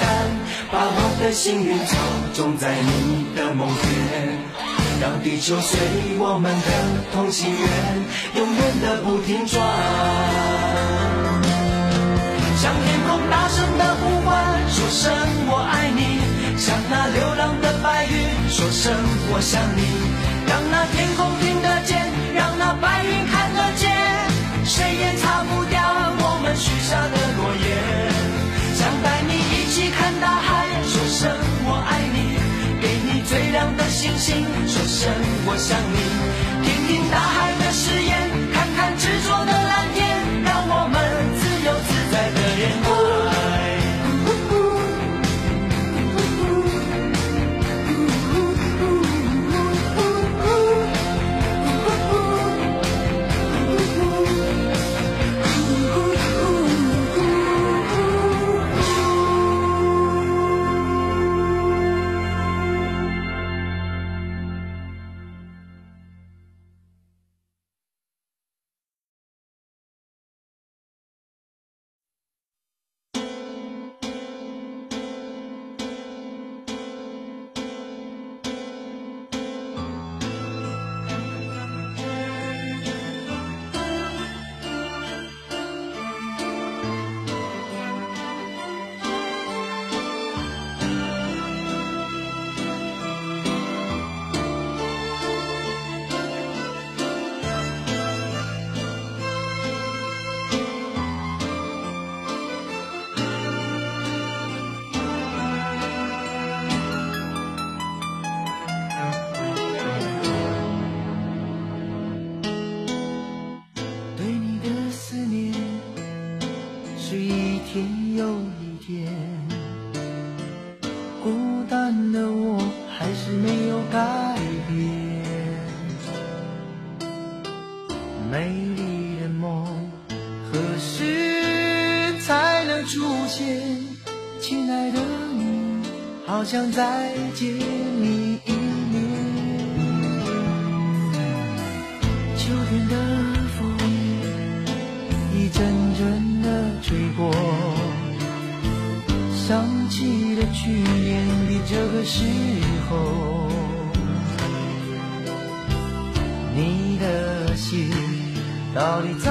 单，把我的幸运草种在你的梦田，让地球随我们的同心圆，永远的不停转。向天空大声的呼唤，说声我爱你；向那流浪的白云说声我想你。让那天空听得见，声我爱你；给你最亮的星星，说声我想你。听听何时才能出现？亲爱的你，好想再见你一面。秋天的风一阵阵的吹过，想起了去年的这个时候，你的心到底在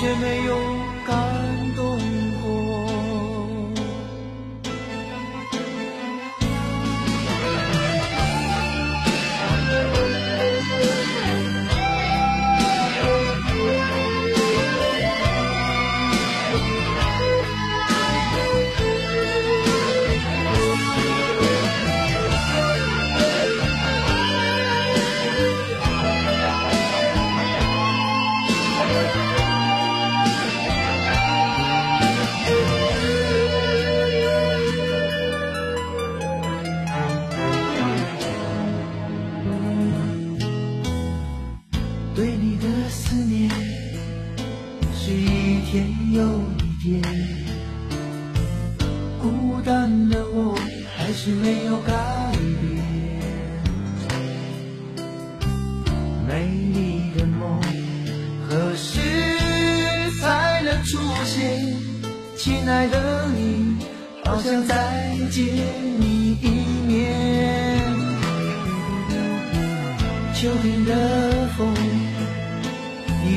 却没天又一天，孤单的我还是没有改变。美丽的梦何时才能出现？亲爱的你，好想再见你一面。秋天的风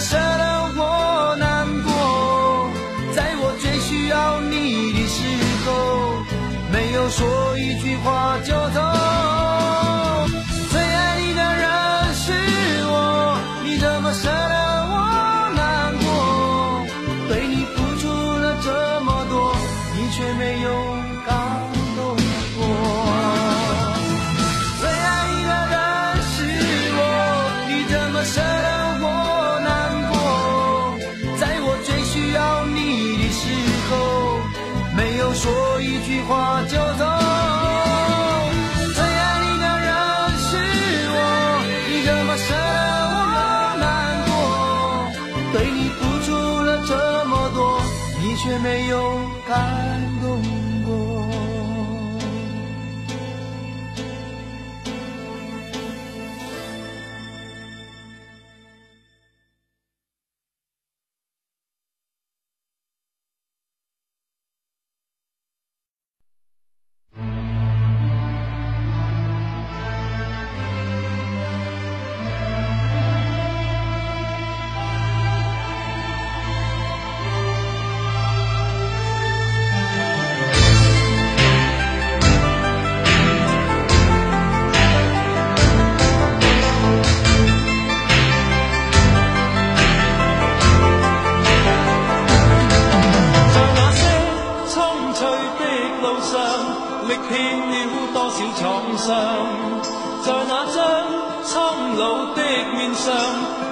舍得我难过？在我最需要你的时候，没有说一句话就走。一句话就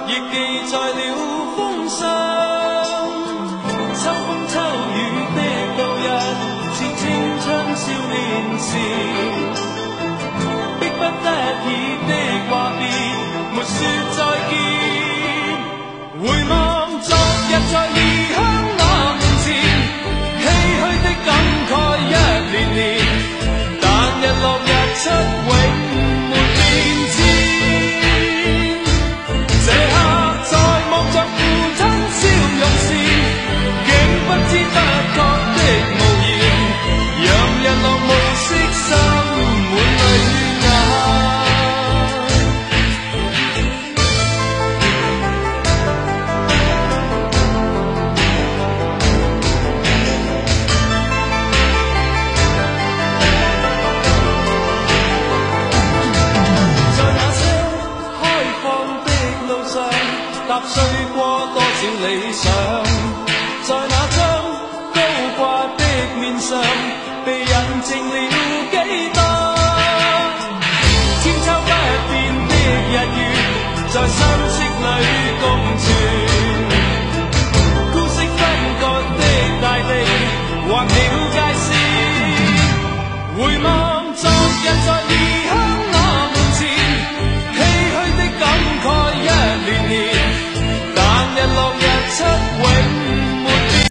亦记载了风霜。秋风秋雨的度日，是青春少年时。迫不得已的踏碎过多少理想，在那张高挂的面上，被印证了几多？千秋不变的日月，在心